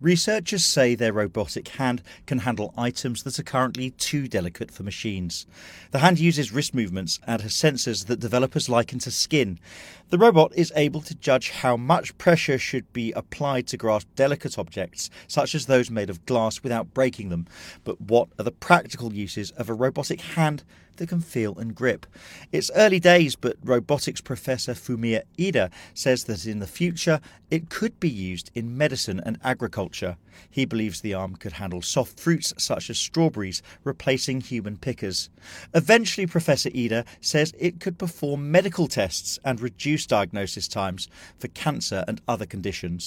Researchers say their robotic hand can handle items that are currently too delicate for machines. The hand uses wrist movements and has sensors that developers liken to skin. The robot is able to judge how much pressure should be applied to grasp delicate objects, such as those made of glass, without breaking them. But what are the practical uses of a robotic hand that can feel and grip? It's early days, but robotics professor Fumiya Iida says that in the future it could be used in medicine and agriculture. He believes the arm could handle soft fruits such as strawberries, replacing human pickers. Eventually, Professor Iida says it could perform medical tests and reduce diagnosis times for cancer and other conditions.